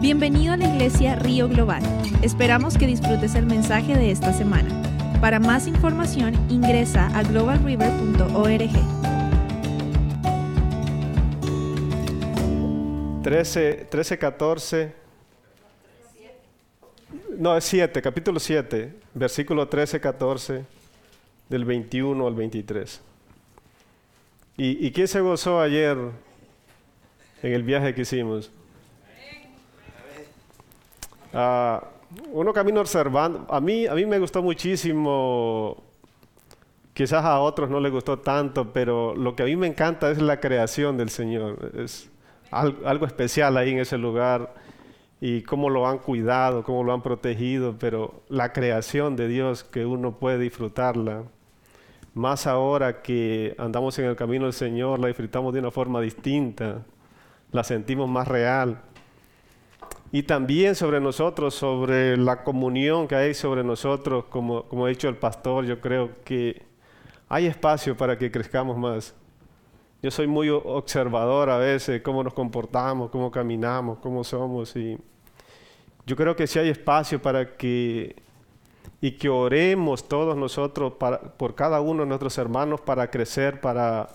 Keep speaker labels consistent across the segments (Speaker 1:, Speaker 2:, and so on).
Speaker 1: Bienvenido a la iglesia Río Global. Esperamos que disfrutes el mensaje de esta semana. Para más información ingresa a globalriver.org.
Speaker 2: 13, 13, 14. No, es 7, capítulo 7, versículo 13, 14, del 21 al 23. ¿Y, y quién se gozó ayer en el viaje que hicimos? Ah, uno camino observando. A mí, a mí me gustó muchísimo. Quizás a otros no les gustó tanto, pero lo que a mí me encanta es la creación del Señor. Es algo especial ahí en ese lugar y cómo lo han cuidado, cómo lo han protegido, pero la creación de Dios que uno puede disfrutarla. Más ahora que andamos en el camino del Señor, la disfrutamos de una forma distinta, la sentimos más real y también sobre nosotros, sobre la comunión que hay sobre nosotros, como, como ha dicho el pastor, yo creo que hay espacio para que crezcamos más. Yo soy muy observador a veces, cómo nos comportamos, cómo caminamos, cómo somos, y yo creo que sí hay espacio para que, y que oremos todos nosotros para, por cada uno de nuestros hermanos para crecer, para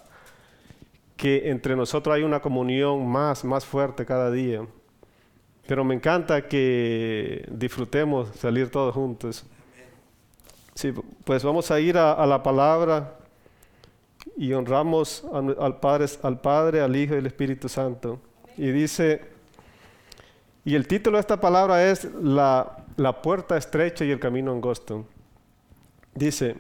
Speaker 2: que entre nosotros hay una comunión más, más fuerte cada día. Pero me encanta que disfrutemos salir todos juntos. Sí, pues vamos a ir a, la palabra y honramos al, al, Padre, al Padre, al Hijo y al Espíritu Santo. Y dice, y el título de esta palabra es la, la puerta estrecha y el camino angosto. Dice,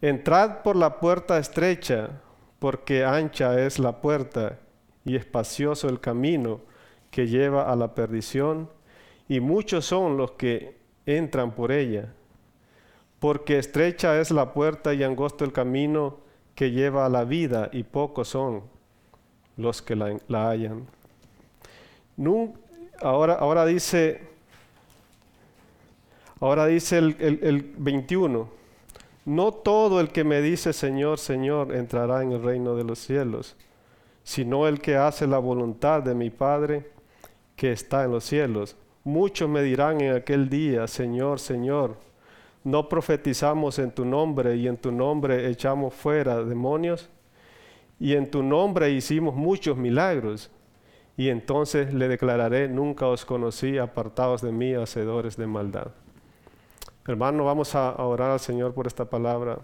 Speaker 2: entrad por la puerta estrecha, porque ancha es la puerta y espacioso el camino que lleva a la perdición, y muchos son los que entran por ella. Porque estrecha es la puerta y angosto el camino que lleva a la vida, y pocos son los que la, la hallan. ahora, ahora dice, ahora dice el, el, el 21, no todo el que me dice Señor, Señor entrará en el reino de los cielos, sino el que hace la voluntad de mi Padre que está en los cielos. Muchos me dirán en aquel día, Señor, Señor, ¿no profetizamos en tu nombre y en tu nombre echamos fuera demonios? Y en tu nombre hicimos muchos milagros. Y entonces le declararé, nunca os conocí, apartados de mí, hacedores de maldad. Hermano, vamos a orar al Señor por esta palabra.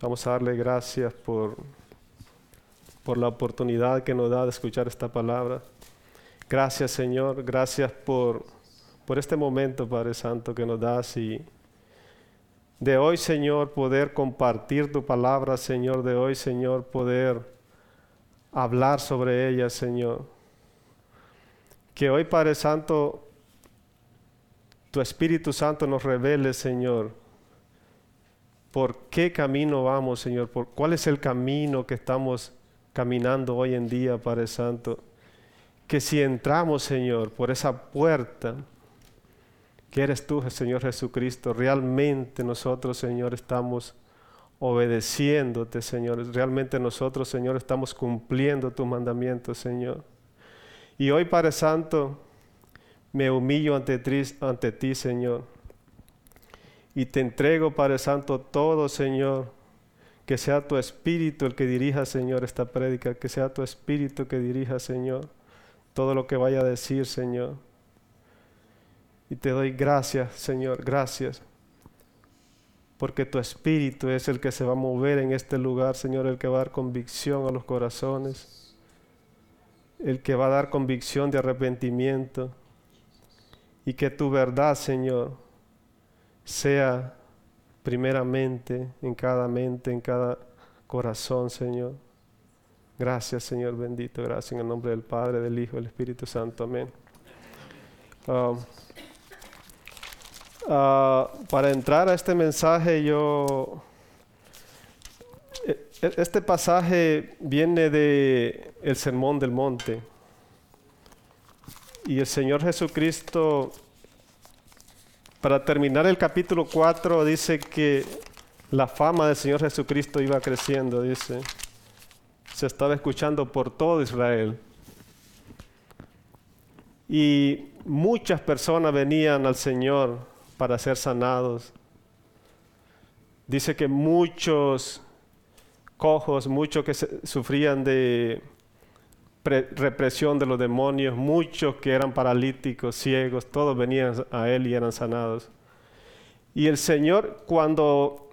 Speaker 2: Vamos a darle gracias por, por la oportunidad que nos da de escuchar esta palabra. Gracias Señor, gracias por, por este momento, Padre Santo, que nos das. Y de hoy, Señor, poder compartir tu palabra, Señor, de hoy, Señor, poder hablar sobre ella, Señor. Que hoy, Padre Santo, tu Espíritu Santo nos revele, Señor, por qué camino vamos, Señor, por cuál es el camino que estamos caminando hoy en día, Padre Santo que si entramos, Señor, por esa puerta, que eres tú, Señor Jesucristo, realmente nosotros, Señor, estamos obedeciéndote, Señor. Realmente nosotros, Señor, estamos cumpliendo tus mandamientos, Señor. Y hoy, Padre Santo, me humillo ante ti, Señor. Y te entrego, Padre Santo, todo, Señor. Que sea tu espíritu el que dirija, Señor, esta prédica. Que sea tu espíritu que dirija, Señor todo lo que vaya a decir, Señor. Y te doy gracias, Señor, gracias. Porque tu espíritu es el que se va a mover en este lugar, Señor, el que va a dar convicción a los corazones, el que va a dar convicción de arrepentimiento. Y que tu verdad, Señor, sea primeramente en cada mente, en cada corazón, Señor. Gracias, Señor bendito. Gracias en el nombre del Padre, del Hijo del Espíritu Santo. Amén. Uh, uh, para entrar a este mensaje, yo. E, e, este pasaje viene de el Sermón del Monte. Y el Señor Jesucristo, para terminar el capítulo 4, dice que la fama del Señor Jesucristo iba creciendo, dice se estaba escuchando por todo Israel. y muchas personas venían al Señor para ser sanados. Dice que muchos cojos, muchos que sufrían de represión de los demonios, muchos que eran paralíticos, ciegos, todos venían a Él y eran sanados. Y el Señor, cuando,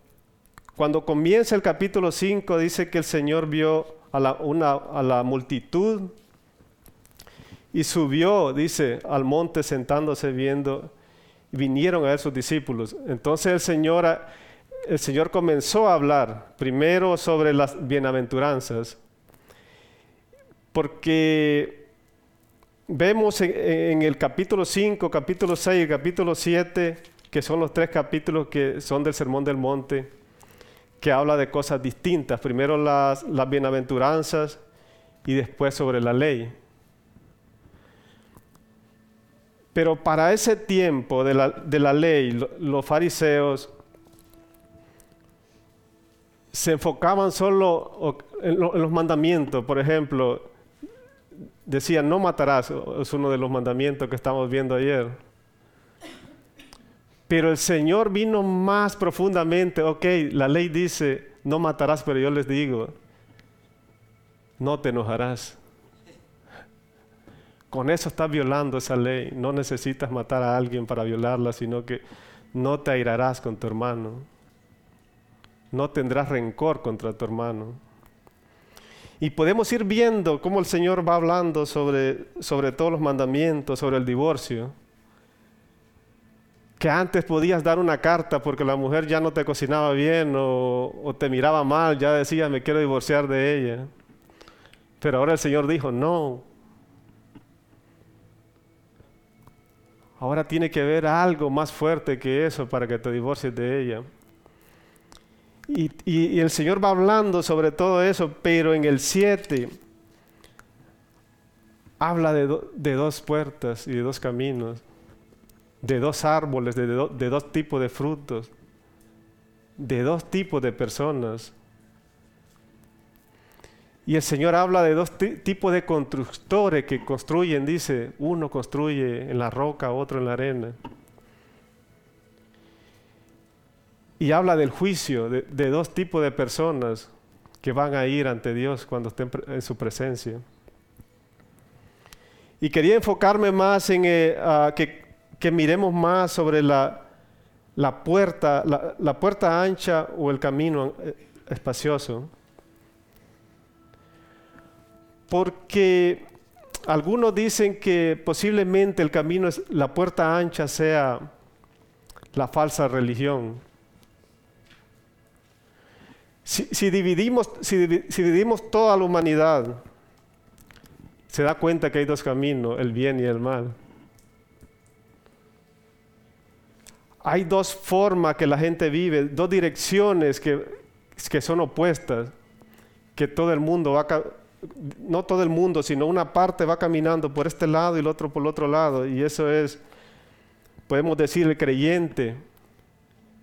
Speaker 2: cuando comienza el capítulo 5, dice que el Señor vio a la, una, a la multitud y subió, dice, al monte sentándose viendo, y vinieron a él sus discípulos. Entonces el Señor, el Señor comenzó a hablar primero sobre las bienaventuranzas, porque vemos en, en el capítulo 5, capítulo 6 y capítulo 7, que son los tres capítulos que son del Sermón del Monte, que habla de cosas distintas. Primero las, bienaventuranzas y después sobre la ley. Pero para ese tiempo de la, de la ley, los fariseos se enfocaban solo en, los mandamientos. Por ejemplo, decían, no matarás, es uno de los mandamientos que estamos viendo ayer. Pero el Señor vino más profundamente. Ok, la ley dice, no matarás, pero yo les digo, no te enojarás. Con eso estás violando esa ley. No necesitas matar a alguien para violarla, sino que no te airarás con tu hermano. No tendrás rencor contra tu hermano. Y podemos ir viendo cómo el Señor va hablando sobre, sobre todos los mandamientos, sobre el divorcio que antes podías dar una carta porque la mujer ya no te cocinaba bien o, te miraba mal, ya decías me quiero divorciar de ella. Pero ahora el Señor dijo, no. Ahora tiene que haber algo más fuerte que eso para que te divorcies de ella. Y, el Señor va hablando sobre todo eso, pero en el 7 habla de, de dos puertas y de dos caminos de dos árboles, de, dos tipos de frutos, de dos tipos de personas. Y el Señor habla de dos tipos de constructores que construyen, dice, uno construye en la roca, otro en la arena. Y habla del juicio de, dos tipos de personas que van a ir ante Dios cuando estén en su presencia. Y quería enfocarme más en eh, que que miremos más sobre la, puerta, la, puerta ancha o el camino eh, espacioso. Porque algunos dicen que posiblemente el camino es la puerta ancha sea la falsa religión. Si, dividimos, si, dividimos toda la humanidad, se da cuenta que hay dos caminos, el bien y el mal. Hay dos formas que la gente vive, dos direcciones que, que son opuestas, que todo el mundo va, no todo el mundo, sino una parte va caminando por este lado y el otro por el otro lado, y eso es, podemos decir, el creyente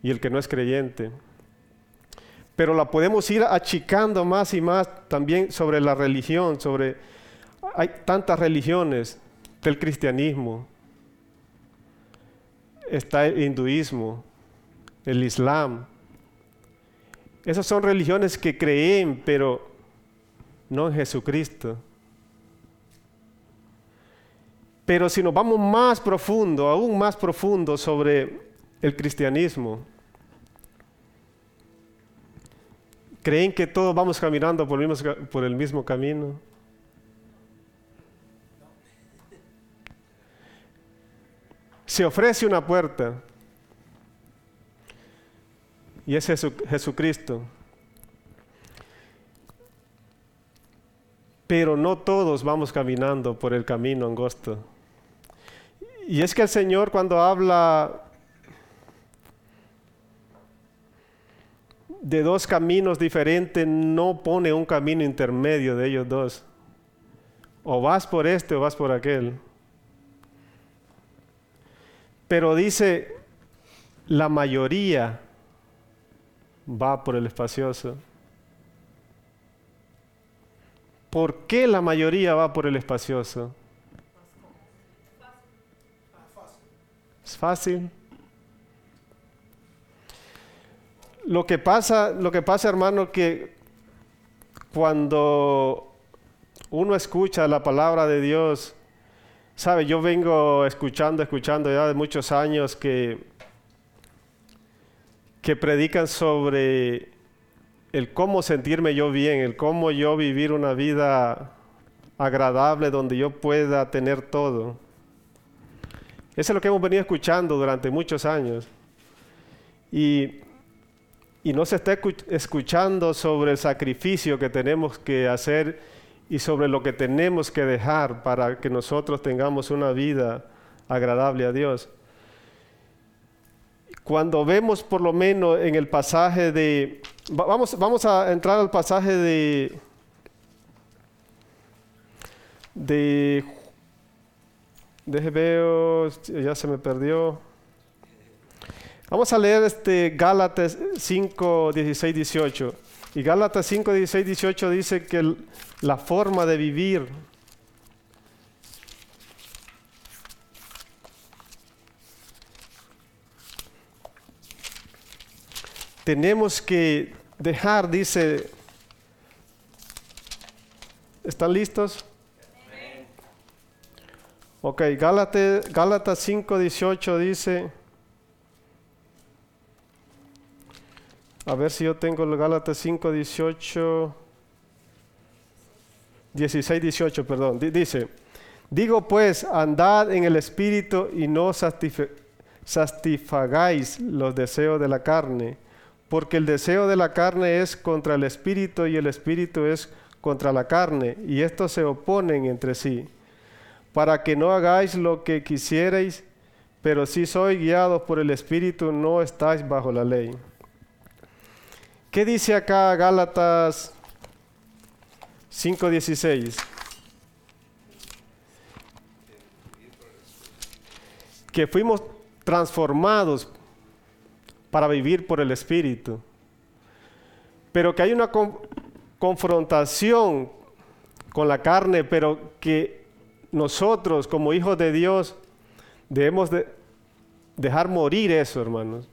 Speaker 2: y el que no es creyente. Pero la podemos ir achicando más y más también sobre la religión, sobre, hay tantas religiones del cristianismo, está el hinduismo, el islam. Esas son religiones que creen, pero no en Jesucristo. Pero si nos vamos más profundo, aún más profundo sobre el cristianismo, ¿creen que todos vamos caminando por el mismo, por el mismo camino? Se ofrece una puerta y es Jesucristo. Pero no todos vamos caminando por el camino angosto. Y es que el Señor cuando habla de dos caminos diferentes, no pone un camino intermedio de ellos dos. O vas por este o vas por aquel. Pero dice, la mayoría va por el espacioso. ¿Por qué la mayoría va por el espacioso? ¿Es fácil? Lo que pasa, lo que pasa, hermano, que cuando uno escucha la palabra de Dios, sabe, yo vengo escuchando, escuchando ya de muchos años que que predican sobre el cómo sentirme yo bien, el cómo yo vivir una vida agradable donde yo pueda tener todo. Eso es lo que hemos venido escuchando durante muchos años. Y, y no se está escuchando sobre el sacrificio que tenemos que hacer y sobre lo que tenemos que dejar para que nosotros tengamos una vida agradable a Dios cuando vemos por lo menos en el pasaje de, vamos, vamos a entrar al pasaje de, de, de veo, ya se me perdió. Vamos a leer este Gálatas 5, 16, 18. Y Gálatas 5, 16, 18 dice que la forma de vivir tenemos que dejar, dice, ¿están listos? Ok, Gálatas, Gálatas 5, 18 dice, a ver si yo tengo el Gálatas 5, 18, 16, 18, perdón, dice, digo pues, andad en el Espíritu y no satisfagáis los deseos de la carne porque el deseo de la carne es contra el espíritu y el espíritu es contra la carne, y estos se oponen entre sí, para que no hagáis lo que quisierais, pero si sois guiados por el espíritu no estáis bajo la ley. ¿Qué dice acá Gálatas 5:16? Que fuimos transformados para vivir por el Espíritu. Pero que hay una confrontación con la carne, pero que nosotros como hijos de Dios debemos de dejar morir eso, hermanos.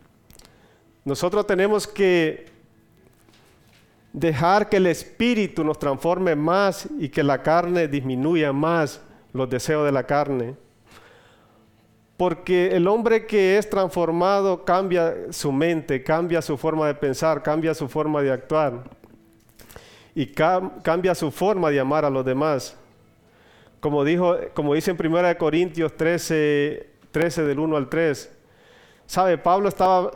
Speaker 2: Nosotros tenemos que dejar que el Espíritu nos transforme más y que la carne disminuya más los deseos de la carne. Porque el hombre que es transformado cambia su mente, cambia su forma de pensar, cambia su forma de actuar y cambia su forma de amar a los demás. Como, dijo, como dice en 1 Corintios 13, 13 del 1 al 3. ¿Sabe? Pablo estaba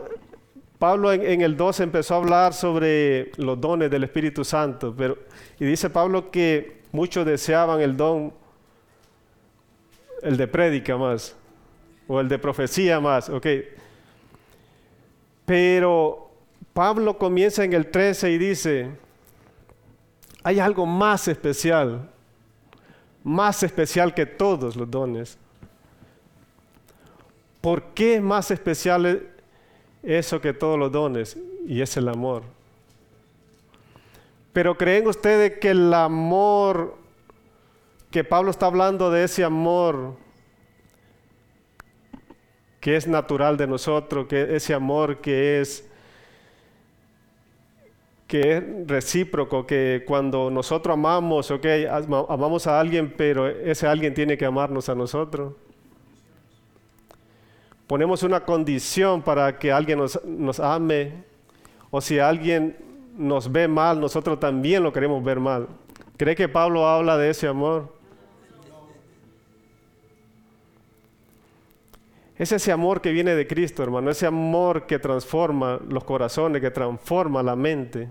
Speaker 2: Pablo en, el 12 empezó a hablar sobre los dones del Espíritu Santo, pero, y dice Pablo que muchos deseaban el don, el de prédica más o el de profecía más, ok. Pero Pablo comienza en el 13 y dice, hay algo más especial, más especial que todos los dones. ¿Por qué más especial eso que todos los dones? Y es el amor. Pero ¿creen ustedes que el amor, que Pablo está hablando de ese amor que es natural de nosotros, que ese amor que es que es recíproco, que cuando nosotros amamos, ok, amamos a alguien, pero ese alguien tiene que amarnos a nosotros. Ponemos una condición para que alguien nos, ame, o si alguien nos ve mal, nosotros también lo queremos ver mal. ¿Cree que Pablo habla de ese amor? Es ese amor que viene de Cristo, hermano, ese amor que transforma los corazones, que transforma la mente.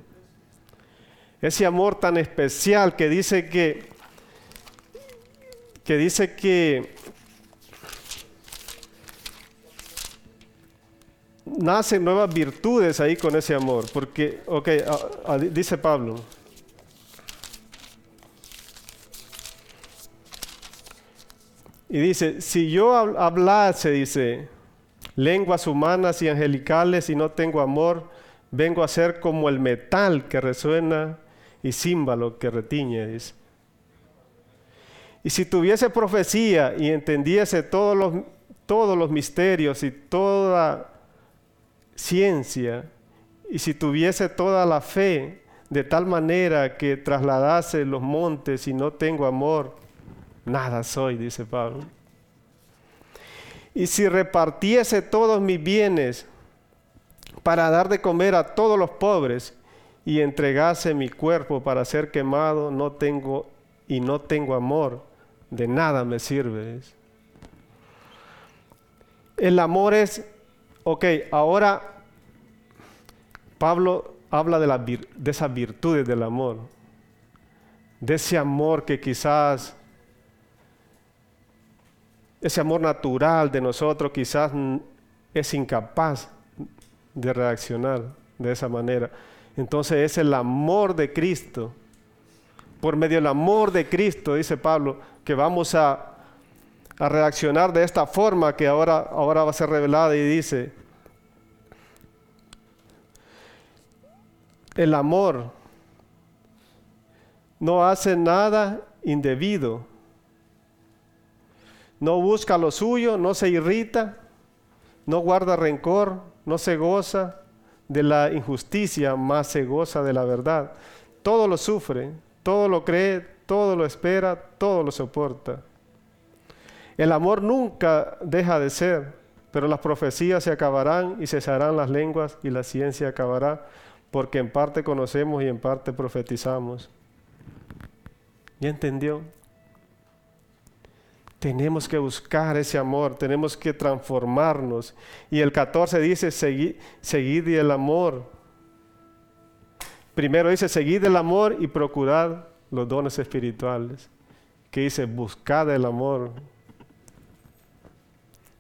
Speaker 2: Ese amor tan especial que dice que que dice que nacen nuevas virtudes ahí con ese amor, porque, ok, dice Pablo, Y dice, si yo hablase, dice, lenguas humanas y angelicales y no tengo amor, vengo a ser como el metal que resuena y címbalo que retiñe, dice. Y si tuviese profecía y entendiese todos los, todos los misterios y toda ciencia, y si tuviese toda la fe de tal manera que trasladase los montes y no tengo amor, nada soy, dice Pablo. Y si repartiese todos mis bienes para dar de comer a todos los pobres y entregase mi cuerpo para ser quemado, no tengo y no tengo amor, de nada me sirve. El amor es, ok, ahora Pablo habla de, esas virtudes del amor, de ese amor que quizás, ese amor natural de nosotros quizás es incapaz de reaccionar de esa manera. Entonces es el amor de Cristo, por medio del amor de Cristo, dice Pablo, que vamos a, reaccionar de esta forma que ahora, ahora va a ser revelada y dice, el amor no hace nada indebido, no busca lo suyo, no se irrita, no guarda rencor, no se goza de la injusticia, más se goza de la verdad. Todo lo sufre, todo lo cree, todo lo espera, todo lo soporta. El amor nunca deja de ser, pero las profecías se acabarán y cesarán las lenguas y la ciencia acabará, porque en parte conocemos y en parte profetizamos. ¿Ya entendió? Tenemos que buscar ese amor, tenemos que transformarnos. Y el 14 dice, seguid, seguid el amor. Primero dice, seguid el amor y procurad los dones espirituales. Que dice, buscad el amor.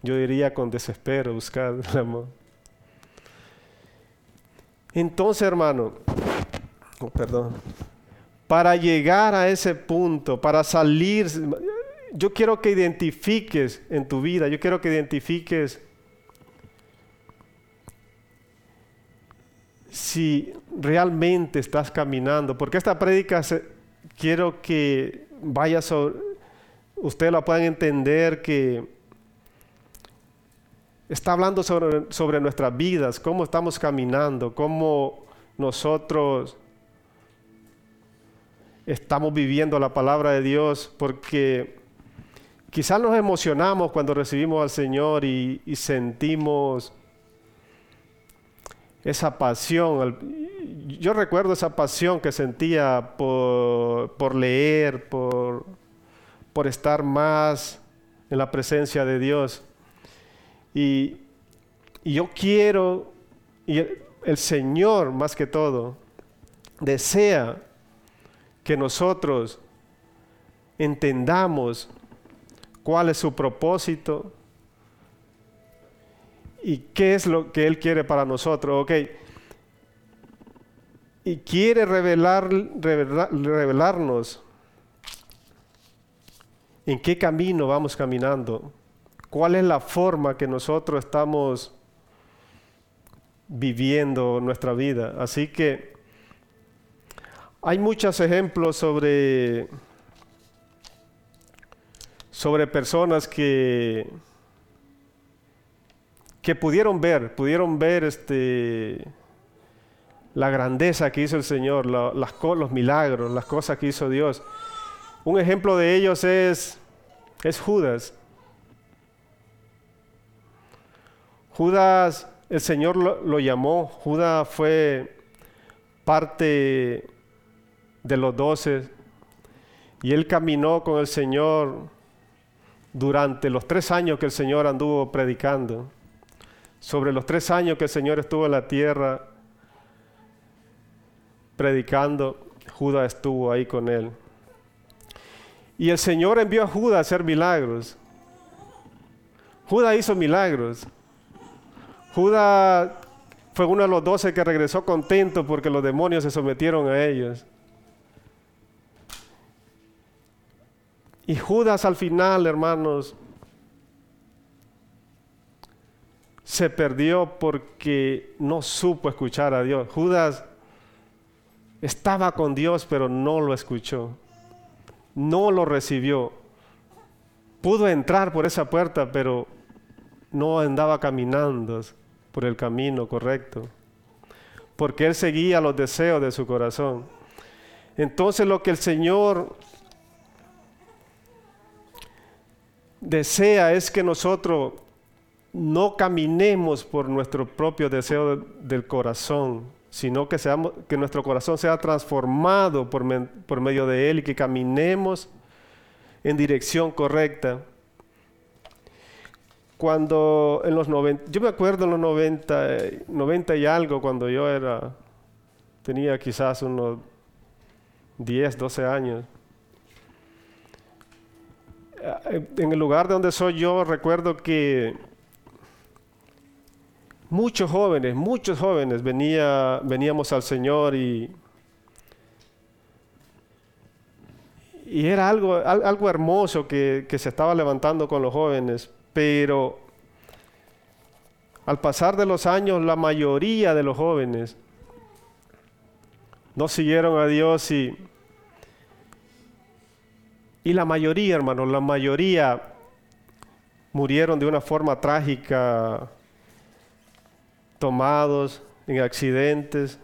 Speaker 2: Yo diría con desespero, buscad el amor. Entonces, hermano, oh, perdón, para llegar a ese punto, para salir, yo quiero que identifiques en tu vida, yo quiero que identifiques si realmente estás caminando, porque esta prédica quiero que vaya sobre, ustedes la puedan entender que está hablando sobre, sobre nuestras vidas, cómo estamos caminando, cómo nosotros estamos viviendo la palabra de Dios, porque Quizás nos emocionamos cuando recibimos al Señor y, sentimos esa pasión. Yo recuerdo esa pasión que sentía por, leer, por, por, estar más en la presencia de Dios. Y, yo quiero, y el Señor más que todo, desea que nosotros entendamos cuál es su propósito y qué es lo que Él quiere para nosotros. Ok. Y quiere revelar, revelarnos en qué camino vamos caminando, cuál es la forma que nosotros estamos viviendo nuestra vida. Así que hay muchos ejemplos sobre sobre personas que, que pudieron ver, pudieron ver este, la grandeza que hizo el Señor, los milagros, las cosas que hizo Dios. Un ejemplo de ellos es, es Judas. Judas, el Señor lo, llamó, Judas fue parte de los doce y él caminó con el Señor durante los tres años que el Señor anduvo predicando, sobre los tres años que el Señor estuvo en la tierra predicando, Judas estuvo ahí con él. Y el Señor envió a Judas a hacer milagros. Judas hizo milagros. Judas fue uno de los doce que regresó contento porque los demonios se sometieron a ellos. Y Judas al final, hermanos, se perdió porque no supo escuchar a Dios. Judas estaba con Dios, pero no lo escuchó. No lo recibió. Pudo entrar por esa puerta, pero no andaba caminando por el camino correcto, porque él seguía los deseos de su corazón. Entonces lo que el Señor desea es que nosotros no caminemos por nuestro propio deseo del corazón, sino que, seamos, que nuestro corazón sea transformado por, por medio de Él y que caminemos en dirección correcta. Cuando en los 90, yo me acuerdo en los 90, 90 y algo, cuando yo era, tenía quizás unos 10, 12 años. En el lugar de donde soy yo, recuerdo que muchos jóvenes, muchos jóvenes venía, veníamos al Señor y, y era algo, algo hermoso que se estaba levantando con los jóvenes, pero al pasar de los años la mayoría de los jóvenes no siguieron a Dios y, y la mayoría, hermanos, la mayoría murieron de una forma trágica tomados en accidentes.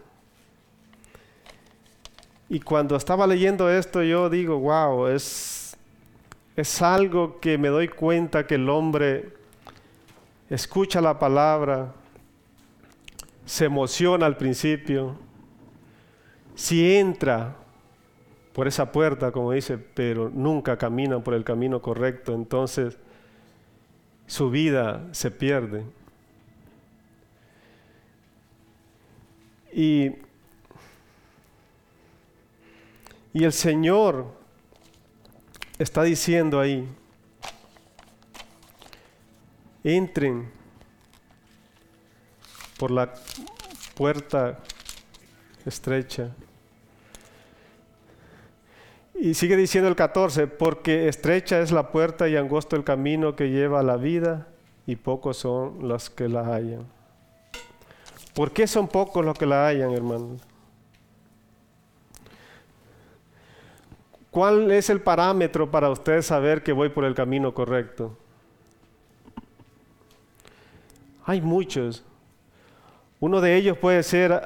Speaker 2: Y cuando estaba leyendo esto yo digo, wow, es, es algo que me doy cuenta que el hombre escucha la palabra, se emociona al principio, si entra por esa puerta, como dice, pero nunca camina por el camino correcto, entonces su vida se pierde. Y, y el Señor está diciendo ahí, entren por la puerta estrecha. Y sigue diciendo el 14, porque estrecha es la puerta y angosto el camino que lleva a la vida y pocos son los que la hallan. ¿Por qué son pocos los que la hallan, hermanos? ¿Cuál es el parámetro para usted saber que voy por el camino correcto? Hay muchos. Uno de ellos puede ser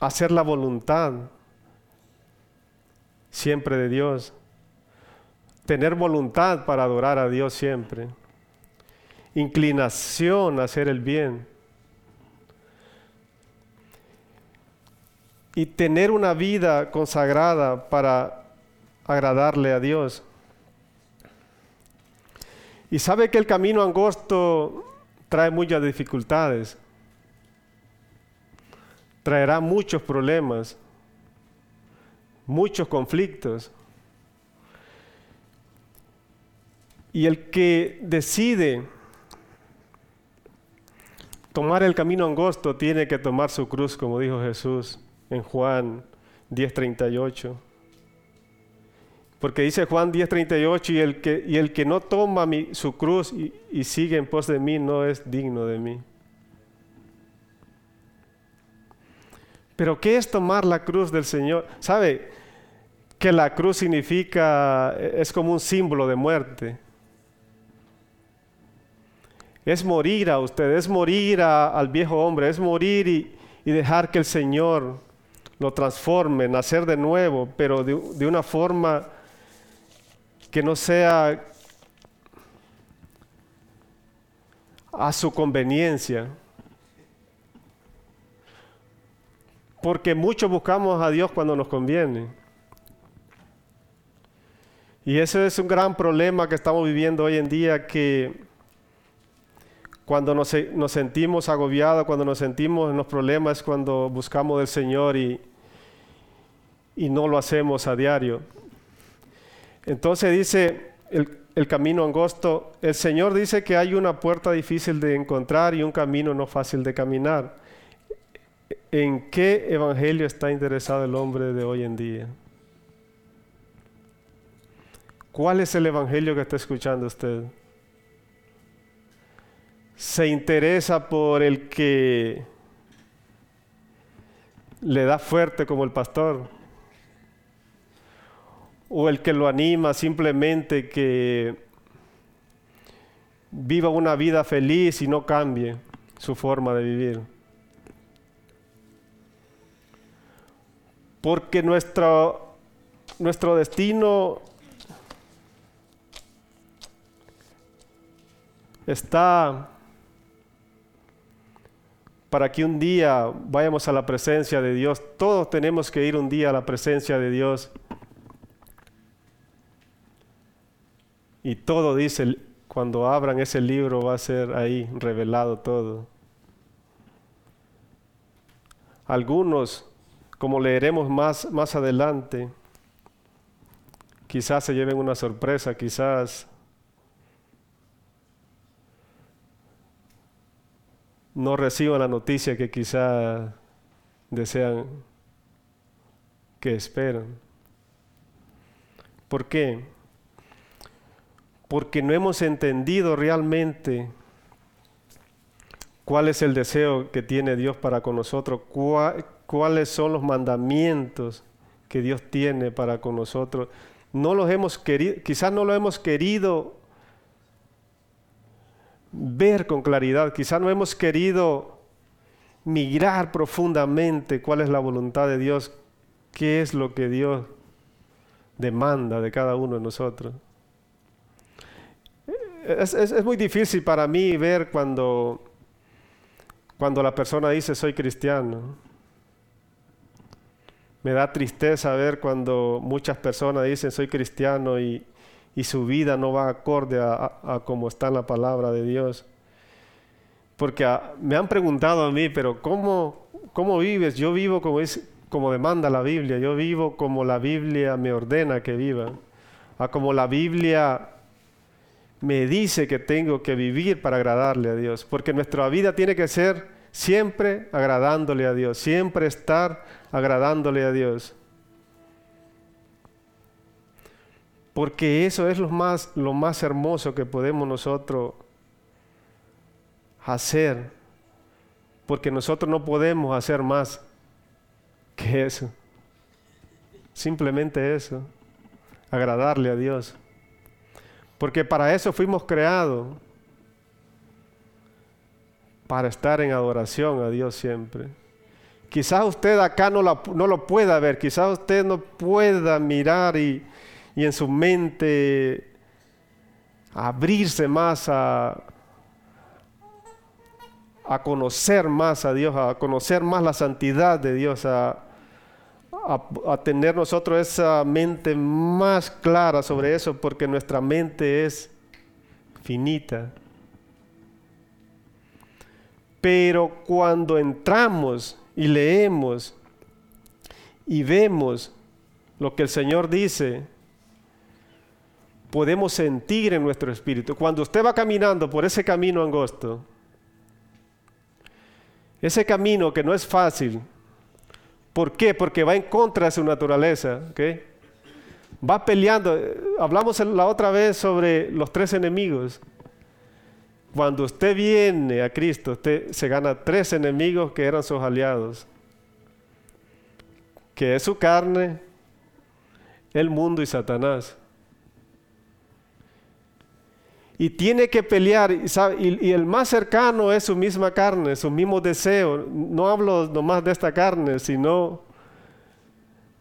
Speaker 2: hacer la voluntad siempre de Dios. Tener voluntad para adorar a Dios siempre. Inclinación a hacer el bien. y tener una vida consagrada para agradarle a Dios. Y sabe que el camino angosto trae muchas dificultades, traerá muchos problemas, muchos conflictos. Y el que decide tomar el camino angosto tiene que tomar su cruz, como dijo Jesús en Juan 10:38. Porque dice Juan 10:38, y, el que, y el que no toma su cruz y, y sigue en pos de mí no es digno de mí. Pero ¿qué es tomar la cruz del Señor? ¿Sabe que la cruz significa, es como un símbolo de muerte? Es morir a usted, es morir al viejo hombre, es morir y, y dejar que el Señor lo transforme, nacer de nuevo, pero de, de una forma que no sea a su conveniencia. Porque muchos buscamos a Dios cuando nos conviene. Y ese es un gran problema que estamos viviendo hoy en día, que cuando nos, sentimos agobiados, cuando nos sentimos en los problemas, cuando buscamos del Señor y, y no lo hacemos a diario. Entonces dice el, camino angosto, el Señor dice que hay una puerta difícil de encontrar y un camino no fácil de caminar. ¿En qué evangelio está interesado el hombre de hoy en día? ¿Cuál es el evangelio que está escuchando usted? ¿Se interesa por el que le da fuerte como el pastor? O el que lo anima simplemente que, viva una vida feliz y no cambie su forma de vivir. Porque nuestro, nuestro destino está para que un día vayamos a la presencia de Dios. Todos tenemos que ir un día a la presencia de Dios. Y todo dice, cuando abran ese libro va a ser ahí revelado todo. Algunos, como leeremos más, más adelante, quizás se lleven una sorpresa, quizás no reciban la noticia que quizás desean, que esperan. ¿Por qué? Porque no hemos entendido realmente cuál es el deseo que tiene Dios para con nosotros, cuáles son los mandamientos que Dios tiene para con nosotros. No los hemos querido, quizás no lo hemos querido ver con claridad. Quizá no hemos querido migrar profundamente cuál es la voluntad de Dios, qué es lo que Dios demanda de cada uno de nosotros. Es, muy difícil para mí ver cuando, cuando la persona dice soy cristiano. Me da tristeza ver cuando muchas personas dicen soy cristiano y, y su vida no va acorde a, como está en la palabra de Dios. Porque ah, me han preguntado a mí, pero ¿cómo, ¿cómo vives? Yo vivo como, es, como demanda la Biblia, yo vivo como la Biblia me ordena que viva, a como la Biblia me dice que tengo que vivir para agradarle a Dios, porque nuestra vida tiene que ser siempre agradándole a Dios, siempre estar agradándole a Dios. Porque eso es lo más, lo más hermoso que podemos nosotros hacer. Porque nosotros no podemos hacer más que eso. Simplemente eso. Agradarle a Dios. Porque para eso fuimos creados. Para estar en adoración a Dios siempre. Quizás usted acá no, lo pueda ver. Quizás usted no pueda mirar y, y en su mente abrirse más a, a conocer más a Dios, a conocer más la santidad de Dios, a, tener nosotros esa mente más clara sobre eso, porque nuestra mente es finita. Pero cuando entramos y leemos y vemos lo que el Señor dice, podemos sentir en nuestro espíritu. Cuando usted va caminando por ese camino angosto, ese camino que no es fácil, ¿por qué? Porque va en contra de su naturaleza, Va peleando. Hablamos la otra vez sobre los tres enemigos. Cuando usted viene a Cristo, usted se gana tres enemigos que eran sus aliados, que es su carne, el mundo y Satanás y tiene que pelear, y, el más cercano es su misma carne, su mismo deseo. No hablo nomás de esta carne, sino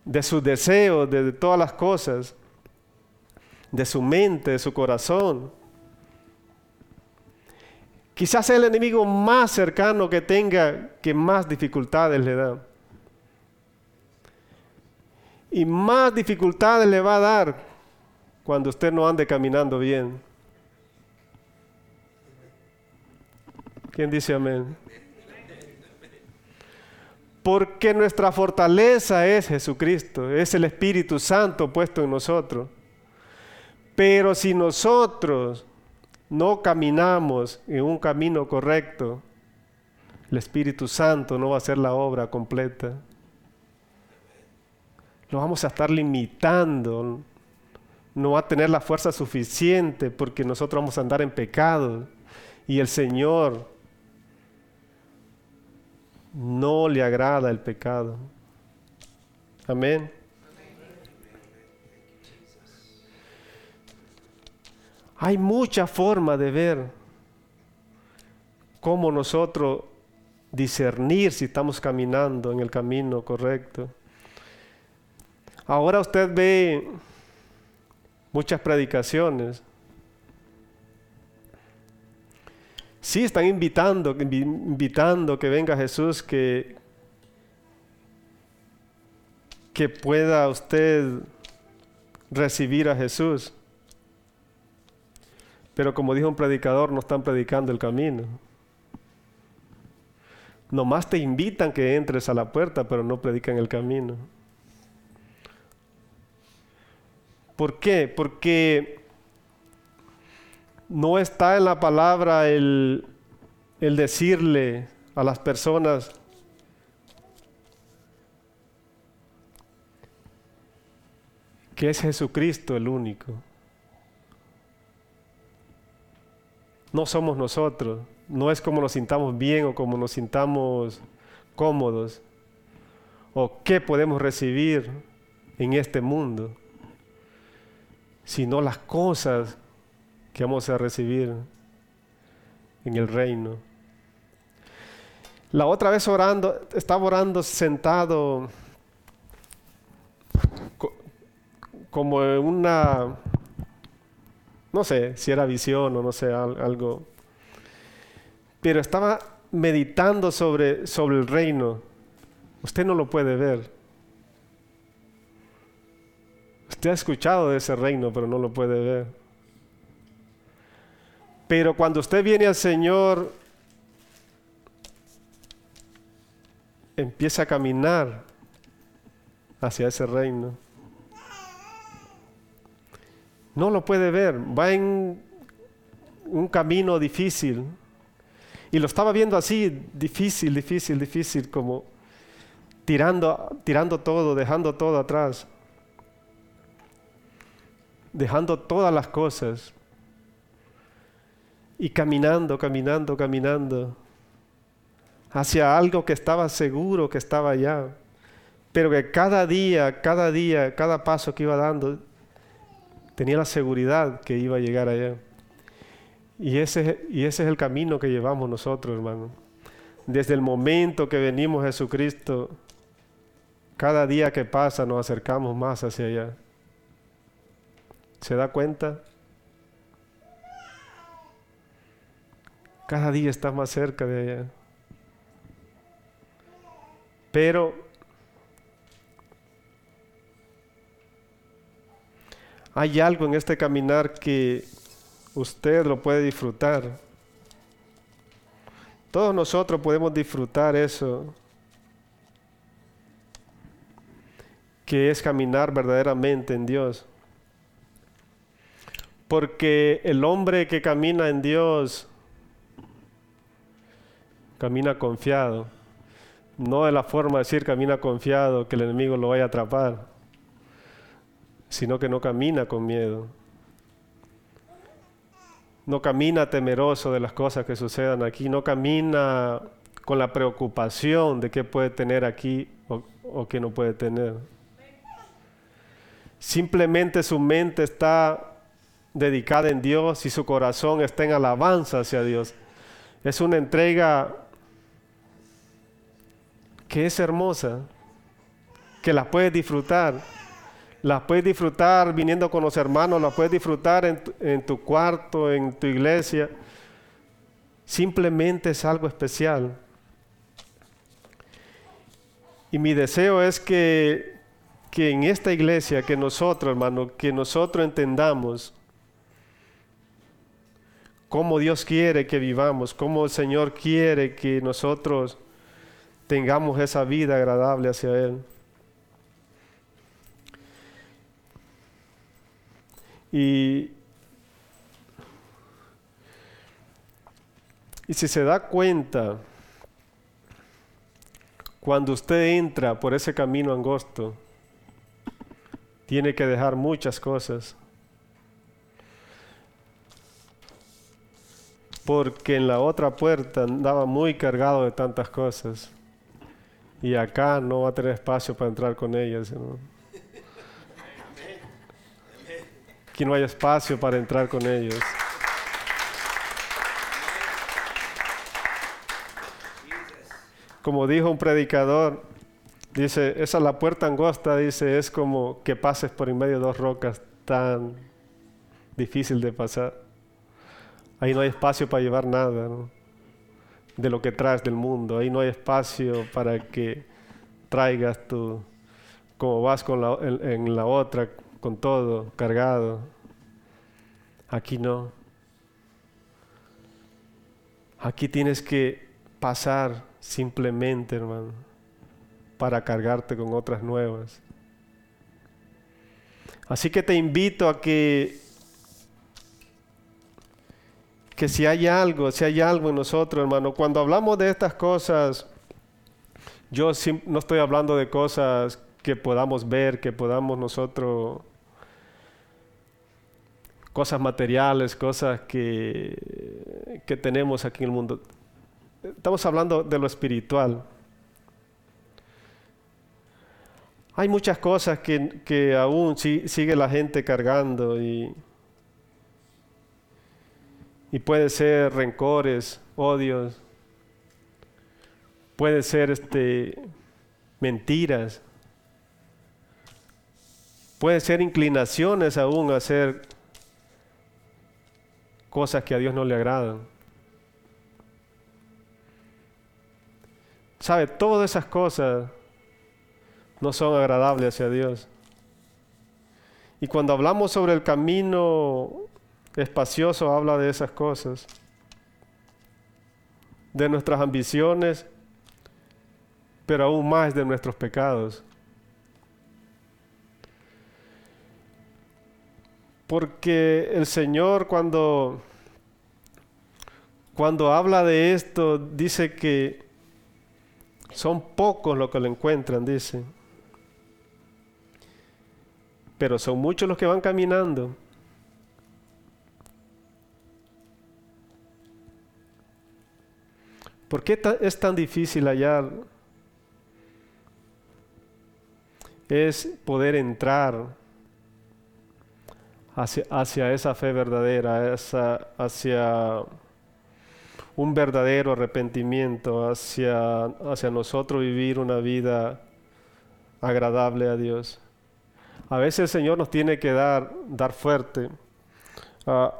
Speaker 2: de su deseo, de, todas las cosas, de su mente, de su corazón. Quizás sea el enemigo más cercano que tenga que más dificultades le da. Y más dificultades le va a dar cuando usted no ande caminando bien. ¿Quién dice amén? Porque nuestra fortaleza es Jesucristo, es el Espíritu Santo puesto en nosotros. Pero si nosotros no caminamos en un camino correcto, el Espíritu Santo no va a hacer la obra completa. Lo vamos a estar limitando, no va a tener la fuerza suficiente porque nosotros vamos a andar en pecado y el Señor no le agrada el pecado. Amén. Hay mucha forma de ver cómo nosotros discernir si estamos caminando en el camino correcto. Ahora usted ve muchas predicaciones. Sí están invitando, invitando que venga Jesús, que, que pueda usted recibir a Jesús. Pero como dijo un predicador, no están predicando el camino. Nomás te invitan que entres a la puerta, pero no predican el camino. ¿Por qué? Porque no está en la palabra el, el decirle a las personas, que es Jesucristo el único. No somos nosotros, no es como nos sintamos bien o como nos sintamos cómodos. O qué podemos recibir en este mundo, sino las cosas que vamos a recibir en el reino. La otra vez orando, estaba orando sentado como una, no sé si era visión o no sé, algo, pero estaba meditando sobre, sobre el reino. Usted no lo puede ver. Usted ha escuchado de ese reino, pero no lo puede ver. Pero cuando usted viene al Señor, empieza a caminar hacia ese reino. No lo puede ver, va en un camino difícil. Y lo estaba viendo así, difícil, difícil, difícil, como tirando, tirando todo, dejando todo atrás, dejando todas las cosas y caminando, caminando, caminando hacia algo que estaba seguro que estaba allá, pero que cada día, cada día, cada paso que iba dando, tenía la seguridad que iba a llegar allá. Y ese, y ese es el camino que llevamos nosotros, hermano. Desde el momento que venimos a Jesucristo, cada día que pasa nos acercamos más hacia allá. ¿Se da cuenta? Cada día está más cerca de allá. Pero hay algo en este caminar que usted lo puede disfrutar. Todos nosotros podemos disfrutar eso, que es caminar verdaderamente en Dios. Porque el hombre que camina en Dios camina confiado. No de la forma de decir camina confiado que el enemigo lo vaya a atrapar sino que no camina con miedo. No camina temeroso de las cosas que sucedan aquí, no camina con la preocupación de qué puede tener aquí o, qué no puede tener. Simplemente su mente está dedicada en Dios y su corazón está en alabanza hacia Dios. Es una entrega que es hermosa, que la puedes disfrutar las puedes disfrutar viniendo con los hermanos, las puedes disfrutar en tu, cuarto, en tu iglesia. Simplemente es algo especial. Y mi deseo es que, que en esta iglesia, que nosotros, hermano, que nosotros entendamos cómo Dios quiere que vivamos, cómo el Señor quiere que nosotros tengamos esa vida agradable hacia Él. Y, y si se da cuenta, cuando usted entra por ese camino angosto, tiene que dejar muchas cosas. Porque en la otra puerta andaba muy cargado de tantas cosas. Y acá no va a tener espacio para entrar con ellas. que no haya espacio para entrar con ellos. como dijo un predicador, dice, esa la puerta angosta, dice, es como que pases por en medio de dos rocas tan difícil de pasar. Ahí no hay espacio para llevar nada de lo que traes del mundo. Ahí no hay espacio para que traigas tu, como vas con la, en la otra, con todo cargado. Aquí no. Aquí tienes que pasar simplemente, hermano, para cargarte con otras nuevas. Así que te invito a que que si hay algo, si hay algo en nosotros, hermano, cuando hablamos de estas cosas, yo no estoy hablando de cosas que podamos ver, que podamos nosotros, cosas materiales, cosas que, que tenemos aquí en el mundo. Estamos hablando de lo espiritual. Hay muchas cosas que, que aún sigue la gente cargando y, y puede ser rencores, odios, puede ser este, mentiras, puede ser inclinaciones aún a hacer cosas que a Dios no le agradan. ¿Sabe? Todas esas cosas no son agradables hacia Dios. Y cuando hablamos sobre el camino espacioso habla de esas cosas, de nuestras ambiciones, pero aún más de nuestros pecados. Porque el Señor cuando, cuando habla de esto, dice que son pocos los que lo encuentran, dice. Pero son muchos los que van caminando. ¿Por qué es tan difícil hallar? Es poder entrar hacia, esa fe verdadera, hacia un verdadero arrepentimiento, hacia, hacia nosotros vivir una vida agradable a Dios. A veces el Señor nos tiene que dar, dar fuerte. Ah,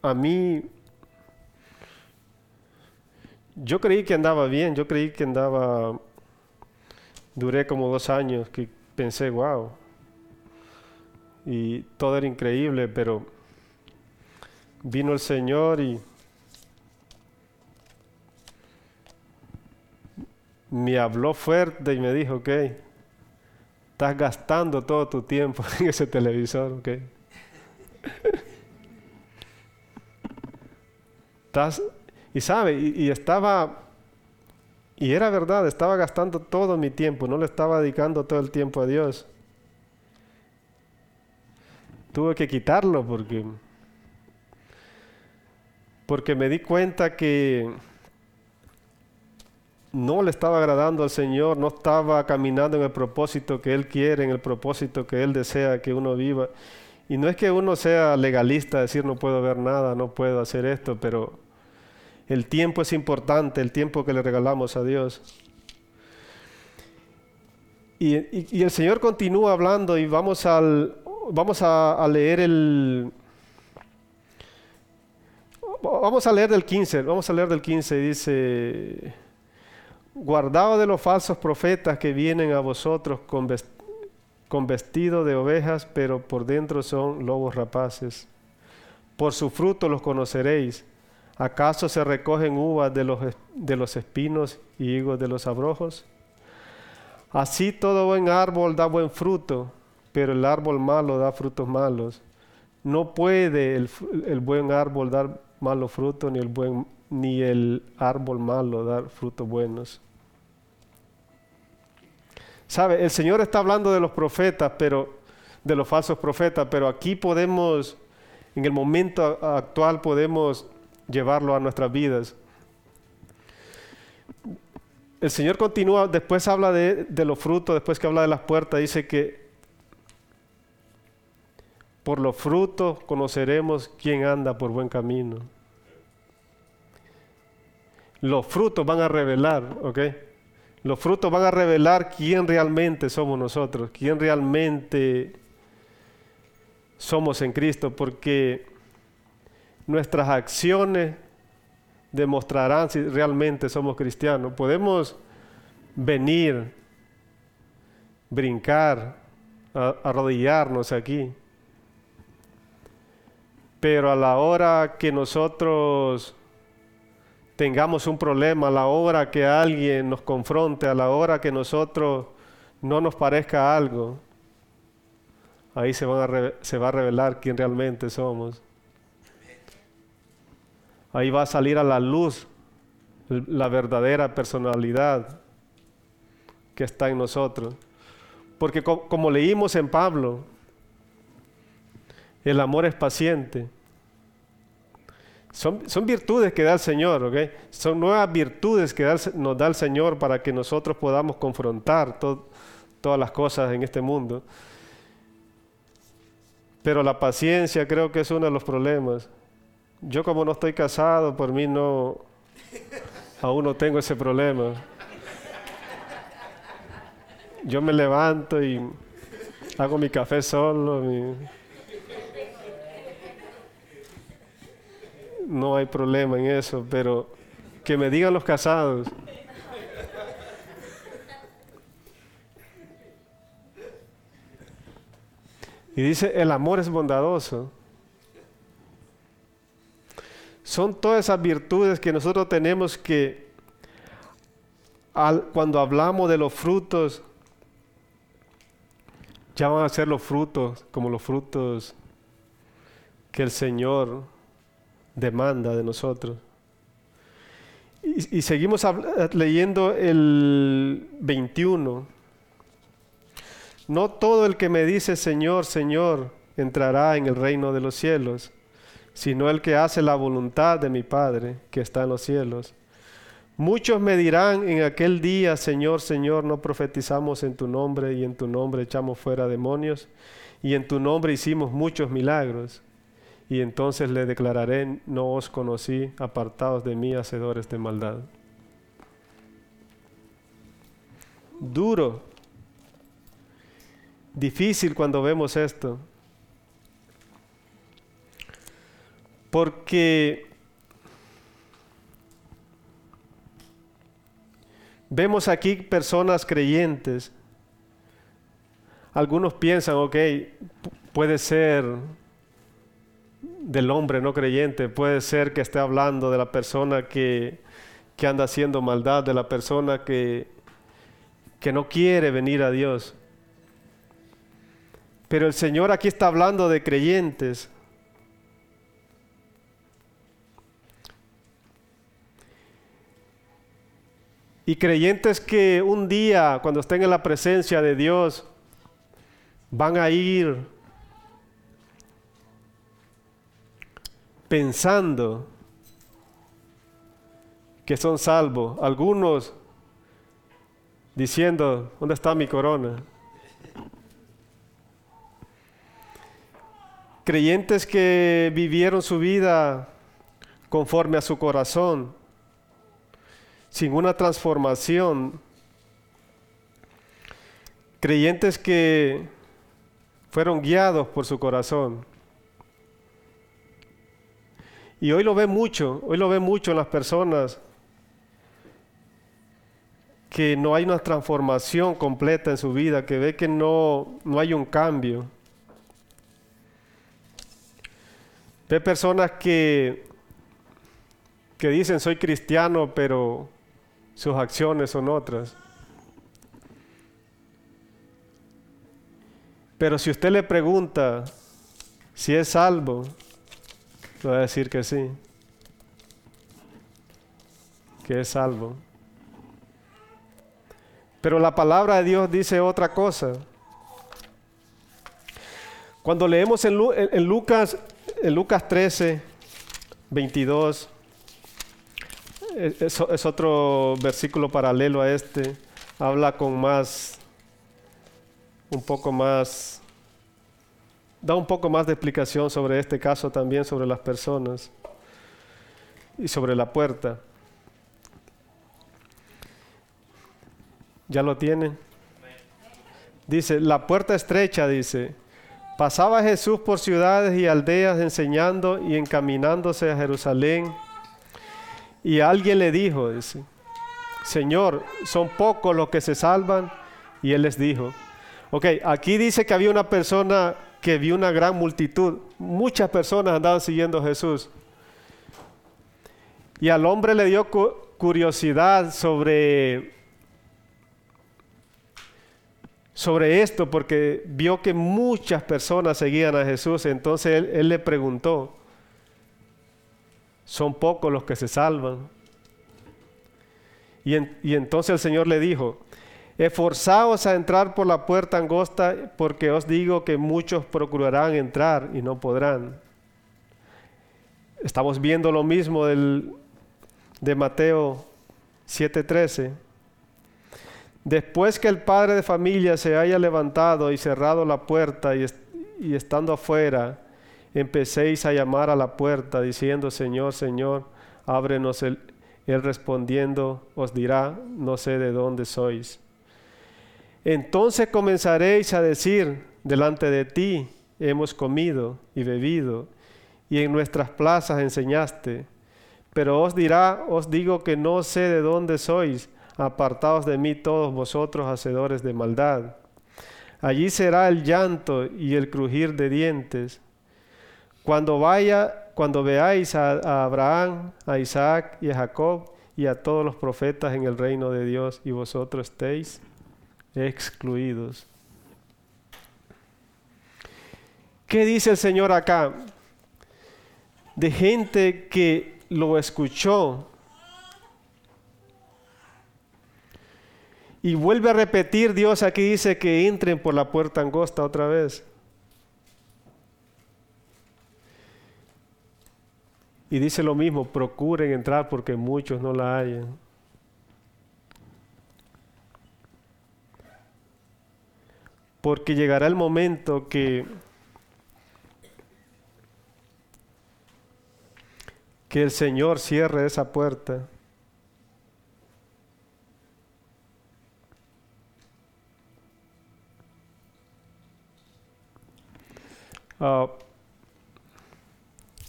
Speaker 2: a mí yo creí que andaba bien, yo creí que andaba, duré como dos años, que pensé, wow, y todo era increíble, pero vino el Señor y me habló fuerte y me dijo, ok, estás gastando todo tu tiempo en ese televisor, ok. estás y sabe, y, estaba, y era verdad, estaba gastando todo mi tiempo, no le estaba dedicando todo el tiempo a Dios. Tuve que quitarlo porque, porque me di cuenta que no le estaba agradando al Señor, no estaba caminando en el propósito que Él quiere, en el propósito que Él desea que uno viva. Y no es que uno sea legalista, decir no puedo ver nada, no puedo hacer esto, pero el tiempo es importante, el tiempo que le regalamos a Dios. Y, el Señor continúa hablando y vamos, a, leer el... Vamos a leer del 15, vamos a leer del 15, dice, guardaos de los falsos profetas que vienen a vosotros con, con vestido de ovejas, pero por dentro son lobos rapaces. Por su fruto los conoceréis. ¿Acaso se recogen uvas de los, de los espinos y higos de los abrojos? Así todo buen árbol da buen fruto, pero el árbol malo da frutos malos. No puede el, buen árbol dar malo fruto, ni el, buen, ni el árbol malo dar frutos buenos. ¿Sabe? El Señor está hablando de los profetas, pero de los falsos profetas, pero aquí podemos, en el momento actual podemos llevarlo a nuestras vidas. El Señor continúa, después habla de, los frutos, después que habla de las puertas, dice que por los frutos conoceremos quién anda por buen camino. los frutos van a revelar, ¿ok? Los frutos van a revelar quién realmente somos nosotros, quién realmente somos en Cristo, porque nuestras acciones demostrarán si realmente somos cristianos. Podemos venir, brincar, arrodillarnos aquí, pero a la hora que nosotros tengamos un problema, a la hora que alguien nos confronte, a la hora que nosotros no nos parezca algo, ahí se, se va a revelar quién realmente somos. Ahí va a salir a la luz la verdadera personalidad que está en nosotros. Porque como leímos en Pablo, el amor es paciente. Son, virtudes que da el Señor. Son nuevas virtudes que nos da el Señor para que nosotros podamos confrontar todas las cosas en este mundo. Pero la paciencia creo que es uno de los problemas. Yo como no estoy casado, por mí no, aún no tengo ese problema. Yo me levanto y hago mi café solo. No hay problema en eso, pero que me digan los casados. Y dice, el amor es bondadoso. Son todas esas virtudes que nosotros tenemos que, cuando hablamos de los frutos, ya van a ser los frutos como los frutos que el Señor demanda de nosotros. Y, seguimos leyendo el 21. No todo el que me dice Señor, Señor, entrará en el reino de los cielos, sino el que hace la voluntad de mi Padre que está en los cielos. Muchos me dirán en aquel día, Señor, Señor, no profetizamos en tu nombre y en tu nombre echamos fuera demonios y en tu nombre hicimos muchos milagros. Y entonces le declararé, no os conocí, apartados de mí, hacedores de maldad. Duro, difícil cuando vemos esto. Porque vemos aquí personas creyentes. Algunos piensan, ok, puede ser del hombre no creyente. Puede ser que esté hablando de la persona que, que anda haciendo maldad, de la persona que, que no quiere venir a Dios. Pero el Señor aquí está hablando de creyentes. Y creyentes que un día, cuando estén en la presencia de Dios, van a ir pensando que son salvos. Algunos diciendo, ¿dónde está mi corona? Creyentes que vivieron su vida conforme a su corazón, sin una transformación. Creyentes que fueron guiados por su corazón. Y hoy lo ve mucho, hoy lo ve mucho en las personas que no hay una transformación completa en su vida, que ve que no, no hay un cambio. Ve personas que, que dicen soy cristiano, pero sus acciones son otras. Pero si usted le pregunta si es salvo, voy a decir que sí, que es salvo. Pero la palabra de Dios dice otra cosa. Cuando leemos en, Lucas, en Lucas 13, 22, es, otro versículo paralelo a este. Habla con más, un poco más, da un poco más de explicación sobre este caso también, sobre las personas y sobre la puerta. ¿Ya lo tienen? Dice, la puerta estrecha, dice, pasaba Jesús por ciudades y aldeas enseñando y encaminándose a Jerusalén y alguien le dijo, Señor, son pocos los que se salvan. Y él les dijo, ok, aquí dice que había una persona que vio una gran multitud. Muchas personas andaban siguiendo a Jesús. Y al hombre le dio curiosidad sobre, sobre esto porque vio que muchas personas seguían a Jesús. Entonces él, le preguntó, son pocos los que se salvan. Y, entonces el Señor le dijo, esforzaos a entrar por la puerta angosta porque os digo que muchos procurarán entrar y no podrán. Estamos viendo lo mismo del, de Mateo 7:13. Después que el padre de familia se haya levantado y cerrado la puerta y estando afuera, empecéis a llamar a la puerta diciendo, Señor, Señor, ábrenos. El, él respondiendo os dirá, no sé de dónde sois. Entonces comenzaréis a decir, delante de ti hemos comido y bebido, y en nuestras plazas enseñaste. Pero os dirá, os digo que no sé de dónde sois, apartados de mí todos vosotros hacedores de maldad. Allí será el llanto y el crujir de dientes. Cuando vaya, cuando veáis a, a, Abraham, a Isaac y a Jacob y a todos los profetas en el reino de Dios y vosotros estéis excluidos. ¿Qué dice el Señor acá? De gente que lo escuchó y vuelve a repetir Dios aquí dice que entren por la puerta angosta otra vez. Y dice lo mismo, procuren entrar porque muchos no la hayan. Porque llegará el momento que que el Señor cierre esa puerta. Uh,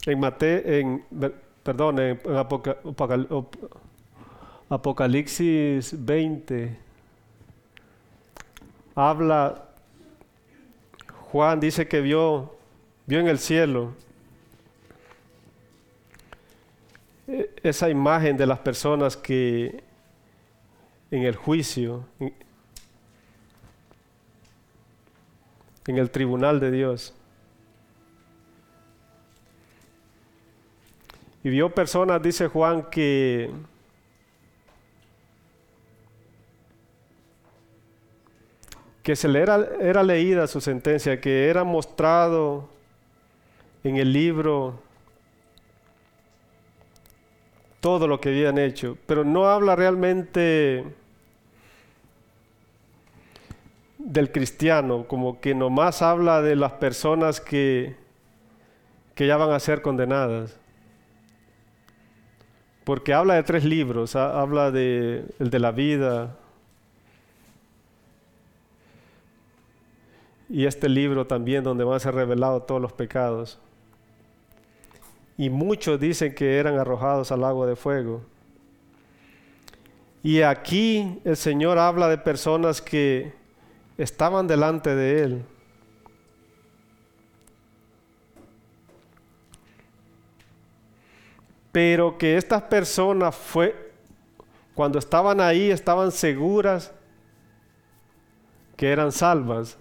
Speaker 2: en Mateo, en, perdón, en, Apocalipsis 20 habla, Juan dice que vio, vio en el cielo E, esa imagen de las personas que en el juicio, en el tribunal de Dios, y vio personas, dice Juan, que que se le era, leída su sentencia, que era mostrado en el libro todo lo que habían hecho, pero no habla realmente del cristiano, como que nomás habla de las personas que, que ya van a ser condenadas. Porque habla de tres libros, habla de el de la vida y este libro también donde van a ser revelados todos los pecados y muchos dicen que eran arrojados al agua de fuego. Y aquí el Señor habla de personas que estaban delante de Él. Pero que estas personas fue, cuando estaban ahí, estaban seguras que eran salvas.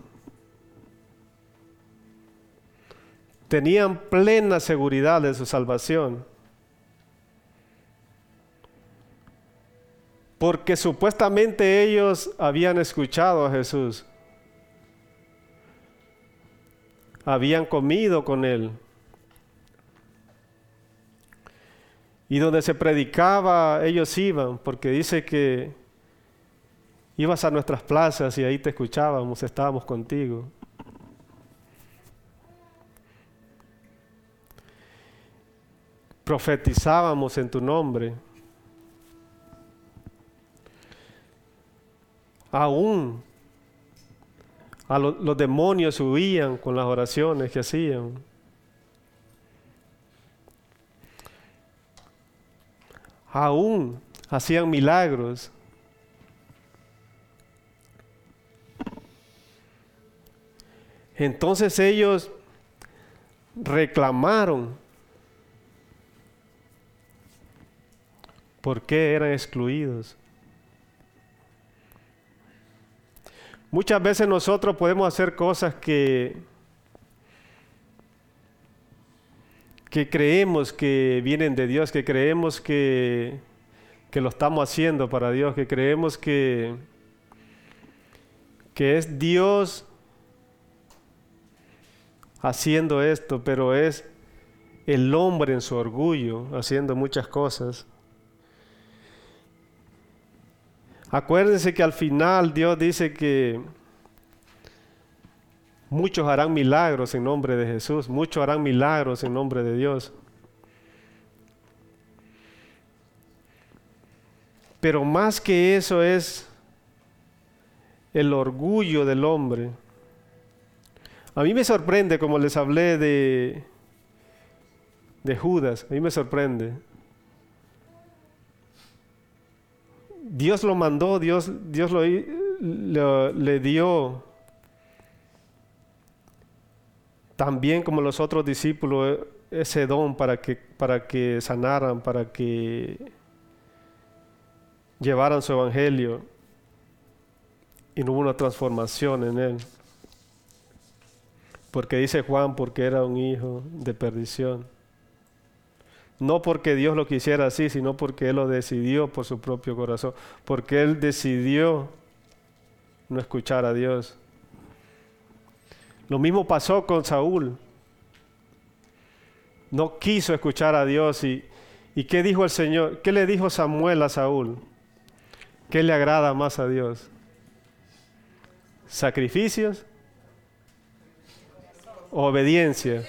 Speaker 2: tenían plena seguridad de su salvación. Porque supuestamente ellos habían escuchado a Jesús. Habían comido con Él. Y donde se predicaba, ellos iban, porque dice que ibas a nuestras plazas y ahí te escuchábamos, estábamos contigo. profetizábamos en tu nombre. Aún a los demonios huían con las oraciones que hacían. Aún hacían milagros. Entonces ellos reclamaron por qué eran excluidos. Muchas veces nosotros podemos hacer cosas que, que creemos que vienen de Dios, que creemos que, que lo estamos haciendo para Dios, que creemos que, que es Dios haciendo esto, pero es el hombre en su orgullo haciendo muchas cosas. Acuérdense que al final Dios dice que muchos harán milagros en nombre de Jesús, muchos harán milagros en nombre de Dios. Pero más que eso es el orgullo del hombre. A mí me sorprende, como les hablé de, de Judas, a mí me sorprende. Dios lo mandó, Dios, Dios lo, le dio también como los otros discípulos ese don para que, para que sanaran, para que llevaran su evangelio y no hubo una transformación en él. Porque dice Juan, porque era un hijo de perdición. No porque Dios lo quisiera así, sino porque Él lo decidió por su propio corazón. Porque Él decidió no escuchar a Dios. Lo mismo pasó con Saúl. No quiso escuchar a Dios. ¿Y, ¿Y qué dijo el Señor? ¿Qué le dijo Samuel a Saúl? ¿Qué le agrada más a Dios? ¿Sacrificios? ¿Obediencia?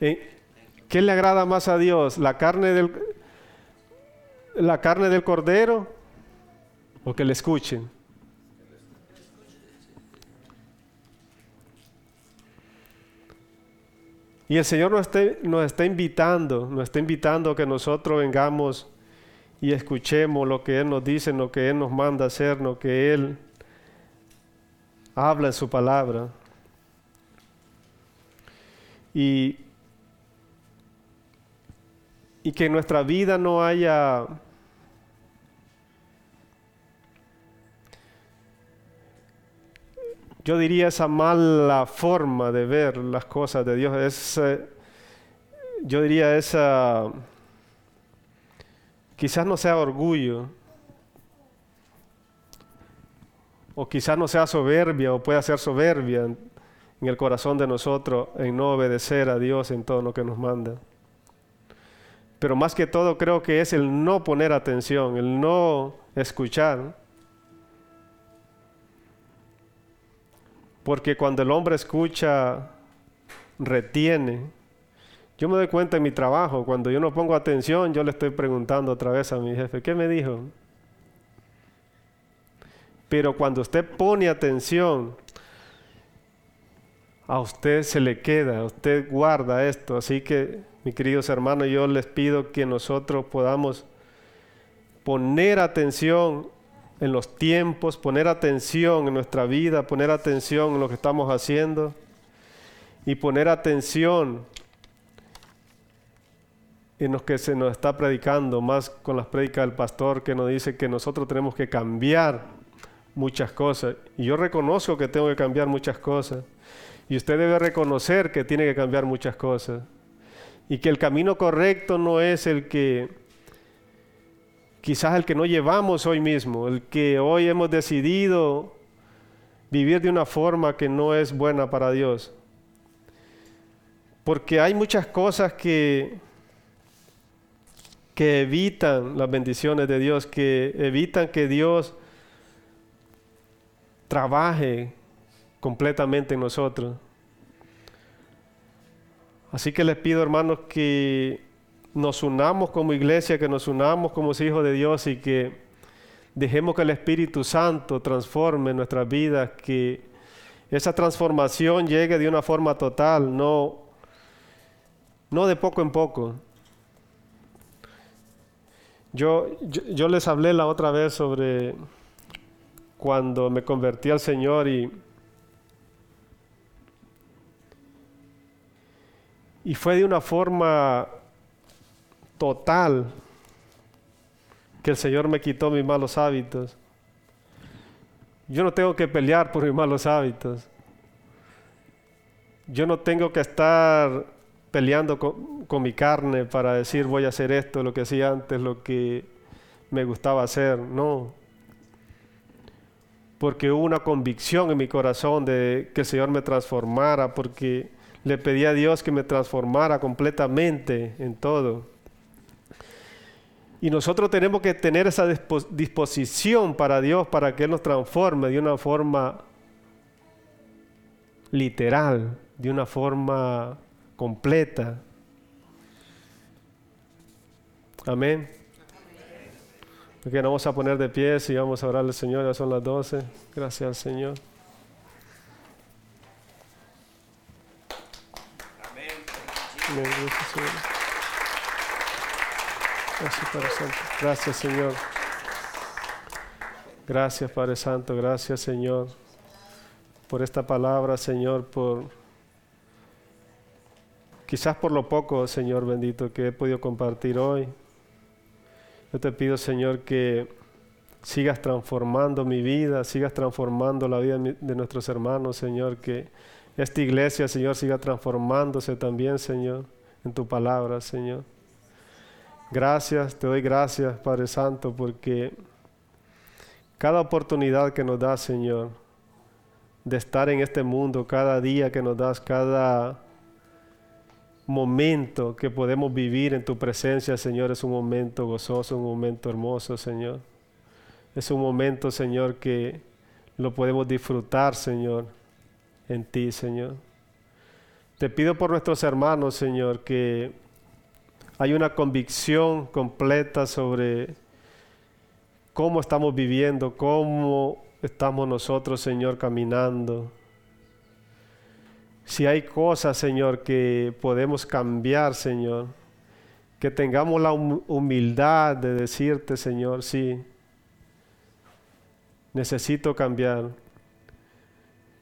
Speaker 2: ¿Qué le agrada más a Dios? ¿La carne del, la carne del cordero o que le escuchen? Y el Señor nos está, nos está invitando, nos está invitando a que nosotros vengamos y escuchemos lo que Él nos dice, lo que Él nos manda hacer, lo que Él habla en su palabra. Y y que en nuestra vida no haya yo diría esa mala forma de ver las cosas de Dios, es, yo diría esa, quizás no sea orgullo, o quizás no sea soberbia, o pueda ser soberbia en el corazón de nosotros en no obedecer a Dios en todo lo que nos manda. Pero más que todo creo que es el no poner atención, el no escuchar. Porque cuando el hombre escucha, retiene. Yo me doy cuenta en mi trabajo, cuando yo no pongo atención, yo le estoy preguntando otra vez a mi jefe, ¿qué me dijo? Pero cuando usted pone atención, a usted se le queda, usted guarda esto. Así que mis queridos hermanos, yo les pido que nosotros podamos poner atención en los tiempos, poner atención en nuestra vida, poner atención en lo que estamos haciendo y poner atención en lo que se nos está predicando, más con las prédicas del pastor que nos dice que nosotros tenemos que cambiar muchas cosas. Y yo reconozco que tengo que cambiar muchas cosas. Y usted debe reconocer que tiene que cambiar muchas cosas y que el camino correcto no es el que quizás el que no llevamos hoy mismo, el que hoy hemos decidido vivir de una forma que no es buena para Dios. Porque hay muchas cosas que que evitan las bendiciones de Dios, que evitan que Dios trabaje completamente en nosotros. Así que les pido, hermanos, que nos unamos como iglesia, que nos unamos como hijos de Dios y que Dejemos que el Espíritu Santo transforme nuestras vidas, que esa transformación llegue de una forma total, no, no de poco en poco. Yo, yo, les hablé la otra vez sobre cuando me convertí al Señor y, y fue de una forma total que el Señor me quitó mis malos hábitos. Yo no tengo que pelear por mis malos hábitos. Yo no tengo que estar peleando con, mi carne para decir voy a hacer esto, lo que hacía antes, lo que me gustaba hacer. No. Porque hubo una convicción en mi corazón de que el Señor me transformara, porque le pedí a Dios que me transformara completamente en todo. Y nosotros tenemos que tener esa disposición para Dios, para que Él nos transforme de una forma literal, de una forma completa. Amén. Porque nos vamos a poner de pie y vamos a orar al Señor, ya son las 12. Gracias al Señor. Amén. Amén. Gracias, Padre Santo. Gracias, Señor. Gracias, Padre Santo. Gracias, Señor, por esta palabra, Señor, por quizás por lo poco, Señor bendito, que he podido compartir hoy. Yo te pido, Señor, que sigas transformando mi vida, sigas transformando la vida de nuestros hermanos, Señor, que esta iglesia, Señor, siga transformándose también, Señor, en tu palabra, Señor. Gracias, te doy gracias, Padre Santo, porque cada oportunidad que nos das, Señor, de estar en este mundo, cada día que nos das, cada momento que podemos vivir en tu presencia, Señor, es un momento gozoso, un momento hermoso, Señor. Es un momento, Señor, que lo podemos disfrutar, Señor, en ti, Señor. Te pido por nuestros hermanos, Señor, que hay una convicción completa sobre cómo estamos viviendo, cómo estamos nosotros, Señor, caminando. Si hay cosas, Señor, que podemos cambiar, Señor, que tengamos la humildad de decirte, Señor, sí, necesito cambiar.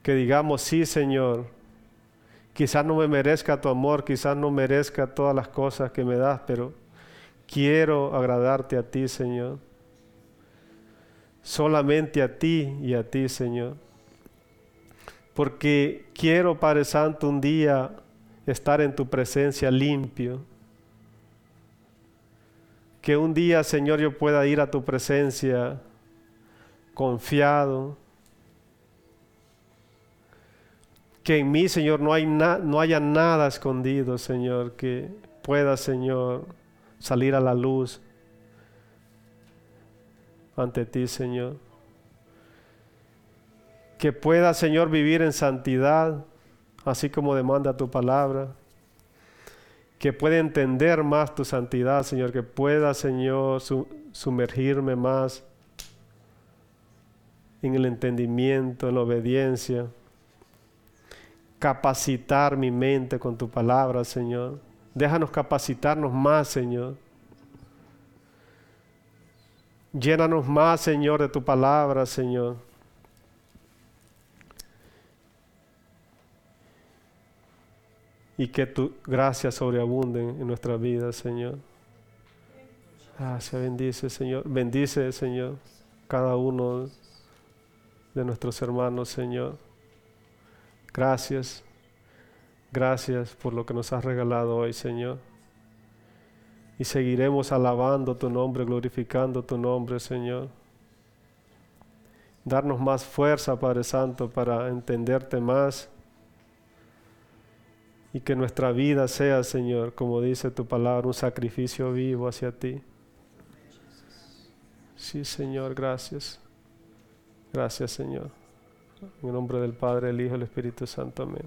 Speaker 2: Que digamos, sí, Señor, Quizás no me merezca tu amor, quizás no merezca todas las cosas que me das, pero quiero agradarte a ti, Señor. Solamente a ti y a ti, Señor. Porque quiero, Padre Santo, un día estar en tu presencia limpio. Que un día, Señor, yo pueda ir a tu presencia confiado, que en mí, Señor, no, hay no haya nada escondido, Señor, que pueda, Señor, salir a la luz ante ti, Señor. Que pueda, Señor, vivir en santidad, así como demanda tu palabra. Que pueda entender más tu santidad, Señor. Que pueda, Señor, sumergirme más en el entendimiento, en la obediencia capacitar mi mente con tu palabra, Señor. Déjanos capacitarnos más, Señor. Llénanos más, Señor, de tu palabra, Señor. Y que tu gracia sobreabunde en nuestra vida, Señor. Gracias, bendice, Señor. Bendice, Señor, cada uno de nuestros hermanos, Señor. Gracias. Gracias por lo que nos has regalado hoy, Señor. Y seguiremos alabando tu nombre, glorificando tu nombre, Señor. Darnos más fuerza, Padre Santo, para entenderte más. Y que nuestra vida sea, Señor, como dice tu palabra, un sacrificio vivo hacia ti. Sí, Señor, gracias. Gracias, Señor. En el nombre del Padre, el Hijo y el Espíritu Santo. Amén.